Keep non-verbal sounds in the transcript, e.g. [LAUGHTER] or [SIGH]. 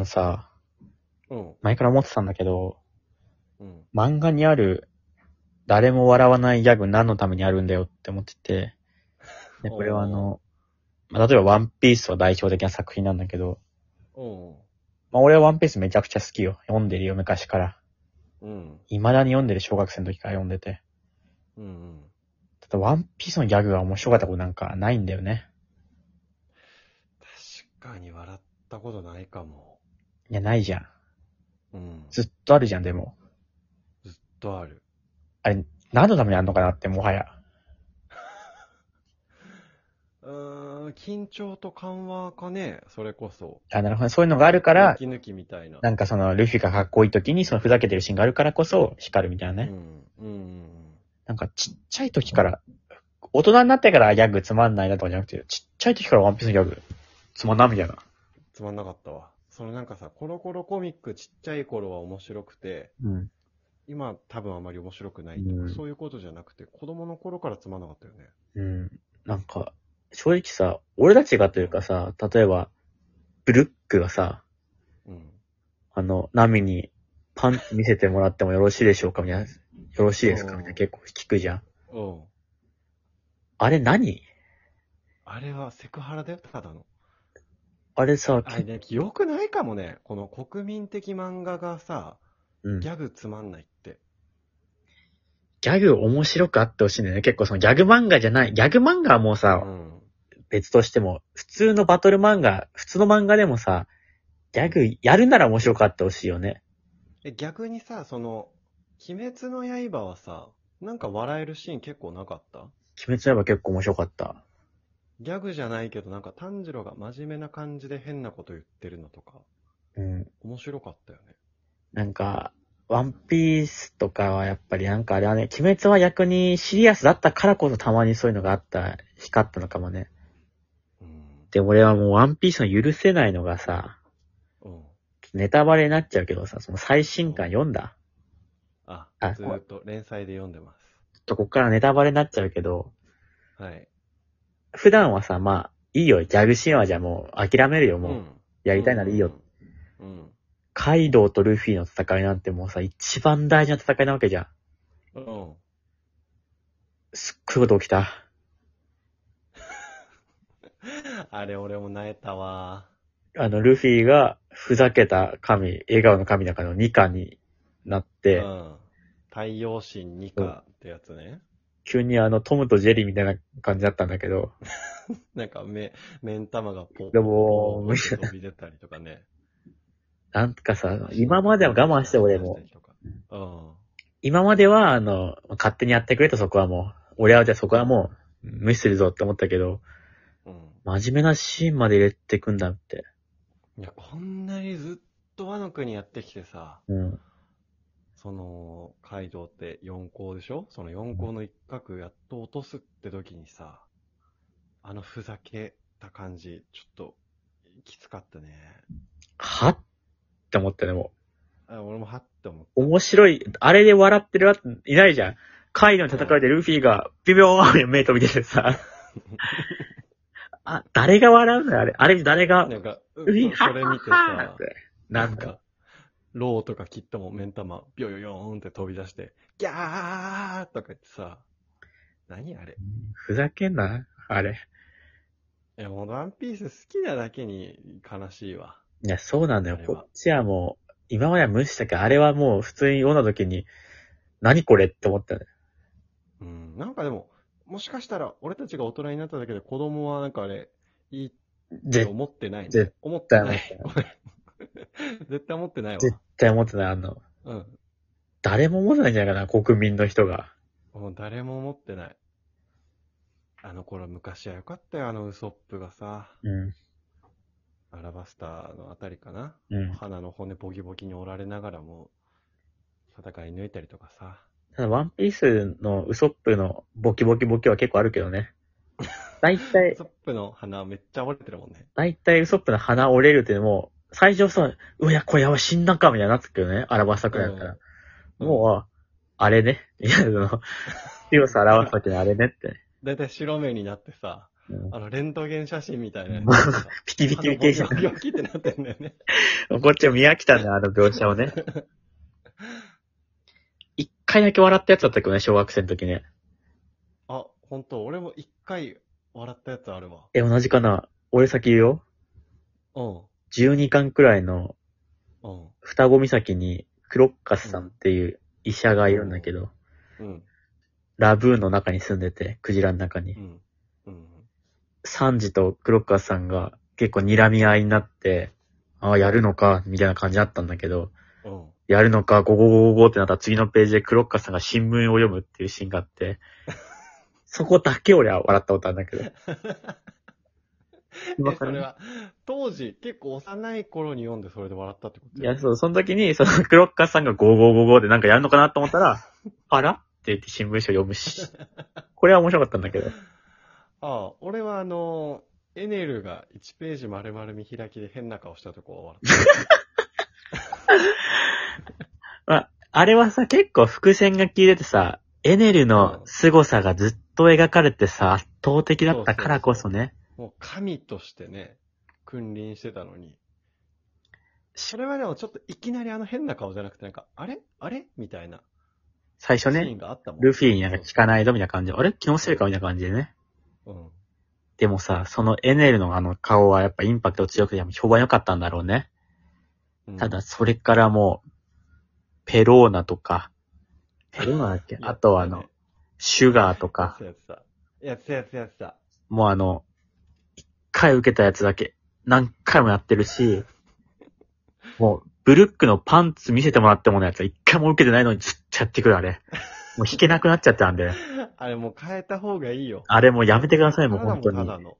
のさ、うん。前から思ってたんだけど、うん。漫画にある、誰も笑わないギャグ何のためにあるんだよって思ってて、で、これはあの、まあ、例えばワンピースは代表的な作品なんだけど、うん。まあ、俺はワンピースめちゃくちゃ好きよ。読んでるよ、昔から。うん。未だに読んでる小学生の時から読んでて。うん。うん。ただワンピースのギャグが面白かったことなんかないんだよね。確かに笑ったことないかも。いや、ないじゃん。うん。ずっとあるじゃん、でも。ずっとある。あれ、何のためにあんのかなって、もはや。うーん、緊張と緩和かね、それこそ。あ、なるほどね。そういうのがあるから、息抜きみたいな。なんかその、ルフィがかっこいい時に、そのふざけてるシーンがあるからこそ、光るみたいなね。うん。うん。なんかちっちゃい時から、大人になってからギャグつまんないなとかじゃなくて、ちっちゃい時からワンピースのギャグつまんなみたいな。つまんなかったわ。そのなんかさ、コロコロコミックちっちゃい頃は面白くて、うん。今多分あまり面白くない、うんそういうことじゃなくて、子供の頃からつまんなかったよね。うん。なんか、正直さ、俺たちがというかさ、例えば、ブルックがさ、うん。あの、ナミにパンツ見せてもらってもよろしいでしょうかみたいな。よろしいですかみたいな結構聞くじゃん。うん。あれ何？あれはセクハラだよ、ただの。あれさ、あれね、記憶ないかもね。この国民的漫画がさ、うん。ギギャグつまんないって。ャグ面白くあってほしいんだよね。結構そのギャグ漫画じゃない。ギャグ漫画はもううさ、ん。別としても、普通のバトル漫画、普通の漫画でもさ、ギャグやるなら面白くあってほしいよね。え、逆にさ、その、鬼滅の刃はさ、なんか笑えるシーン結構なかった？鬼滅の刃結構面白かった。ギャグじゃないけど、なんか炭治郎が真面目な感じで変なこと言ってるのとか、うん。面白かったよね。なんか、ワンピースとかはやっぱりなんかあれはね、鬼滅は逆にシリアスだったからこそたまにそういうのがあった、光ったのかもね。うん。で、俺はもうワンピースの許せないのがさ、うん。ネタバレになっちゃうけどさ、その最新刊読んだ？あ、あずーっと連載で読んでまちょっとこっからネタバレになっちゃうけど、す。はい。普段はさ、まあ、いいよ、ギャグシーンはじゃあもう諦めるよ、もう。んやりたいならいいよ。。うん。カイドウとルフィの戦いなんてもうさ、一番大事な戦いなわけじゃん。うん。すっごいこと起きた。[LAUGHS] あれ、俺も泣えたわ。あの、ルフィがふざけた神、笑顔の神だからのニカになっうて、ん。太陽神ニカってやつね。急にあの、トムとジェリーみたいな感じだったんだけど、[LAUGHS] なんか、目、目ん玉がポッでもポッと飛び出たりとかね。なんかさ、今までは我慢して俺も、うん。今まではあの、勝手にやってくれとそこはもう、俺はじゃあそこはもう、無視するぞって思ったけど、うん。真面目なシーンまで入れてくんだって。いや、こんなにずっとワノ国やってきてさ、うん。その、カイドウって4校でしょ？その4校の一角やっと落とすって時にさ、あのふざけた感じ、ちょっと、きつかったね。は？って思ったね、もあ俺もはって思っう。面白い、あれで笑ってるやついないじゃん。カイドウの戦いでルフィがビビョーン目飛び出てさ、[LAUGHS] あ、誰が笑うのよあれ。あれ誰がた。、なんか、ルフィ、それ見てさはっはっ、て。なんか、ローとか切っても目ん玉、ビョヨヨーンって飛び出して、ギャーとか言ってさ、何あれ？ふざけんな、あれ。いや、もうワンピース好きなだけに悲しいわ。いや、そうなんだよあ。れはこっちはもう、今までは無視したけど、あれはもう普通に読んだ時に、何これって思ったね。うん、なんかでも、もしかしたら俺たちが大人になっただけで子供はなんかあれ、いいってぜ思ってない、思ってない絶。[LAUGHS] 絶対思ってないわ。絶対思ってない、あの、うん。誰も思ってないんじゃないかな、国民の人が。もう誰も思ってない。あの頃昔はよかったよ、あのウソップがさ、うん。アラバスターのあたりかな。うん。鼻の骨ボキボキに折られながらも、戦い抜いたりとかさ。ただ、ワンピースのウソップのボキボキボキは結構あるけどね。[LAUGHS] 大ウ体、ソップの鼻めっちゃ折れてるもんね。大体ウソップの鼻折れるってもう、最初さ、うや、これやばい、死んだか、みたいになってくけどね。アラバスタくだったら。うんもう、あれね。いや、その、強さ表す時のあれねって。だいたい白目になってさ、うんあの、レントゲン写真みたいな。[LAUGHS] ピキピキピキしてあの病気ってなってんだよね。こっちは見飽きたんだ、あの描写をね。[LAUGHS] 一回だけ笑ったやつだったけどね、小学生の時ね。あ、本当？俺も一回笑ったやつあるわ。え、同じかな？俺先言うよ。うん。12巻くらいのうん。双子岬にクロッカスさんっていう医者がいるんだけど、うん。ラブーンの中に住んでて、クジラの中にう。ん。うん。サンジとクロッカスさんが結構睨み合いになって、ああ、やるのか、みたいな感じだったんだけど、うん。やるのか、ゴゴゴゴゴってなったら次のページでクロッカスさんが新聞を読むっていうシーンがあって、[LAUGHS] そこだけ俺は笑ったことあるんだけど。[LAUGHS] [LAUGHS] 今え、からねそれは、当時、結構幼い頃に読んでそれで笑ったってこといや、そう、その時に、そのクロッカスさんがゴーゴーゴーゴーでなんかやるのかなと思ったら、[LAUGHS] あら？って言って新聞紙を読むし。これは面白かったんだけど。ああ、俺はあの、エネルが1ページ丸々見開きで変な顔したとこを笑っ [LAUGHS] まあ、あれはさ、結構伏線が効いててさ、エネルの凄さがずっと描かれてさ、圧倒的だったからこそね。た。もう神としてね、君臨してたのに。それはでもちょっといきなりあの変な顔じゃなくてなんか、あれ？あれ？みたいな最初シーンね、があったもん。ルフィになんか聞かないとみたいな感じで、あれ気のせいかみたいな感じでね。うん。でもさ、そのエネルのあの顔はやっぱインパクト強くて評判良かったんだろうね。うんただ、それからもう、ペローナとか、ペローナだっけ？あとはあの、シュガーとか、やってたやってた。やってたやってたやってもうあの、一回受けたやつだけ、何回もやってるし、[LAUGHS] もう、ブルックのパンツ見せてもらってものやつは一回も受けてないのにずっとやってくるあれ。もう弾けなくなっちゃったんで、た。あれもう変えた方がいいよ。あれもうやめてください、もう本当に。ただの。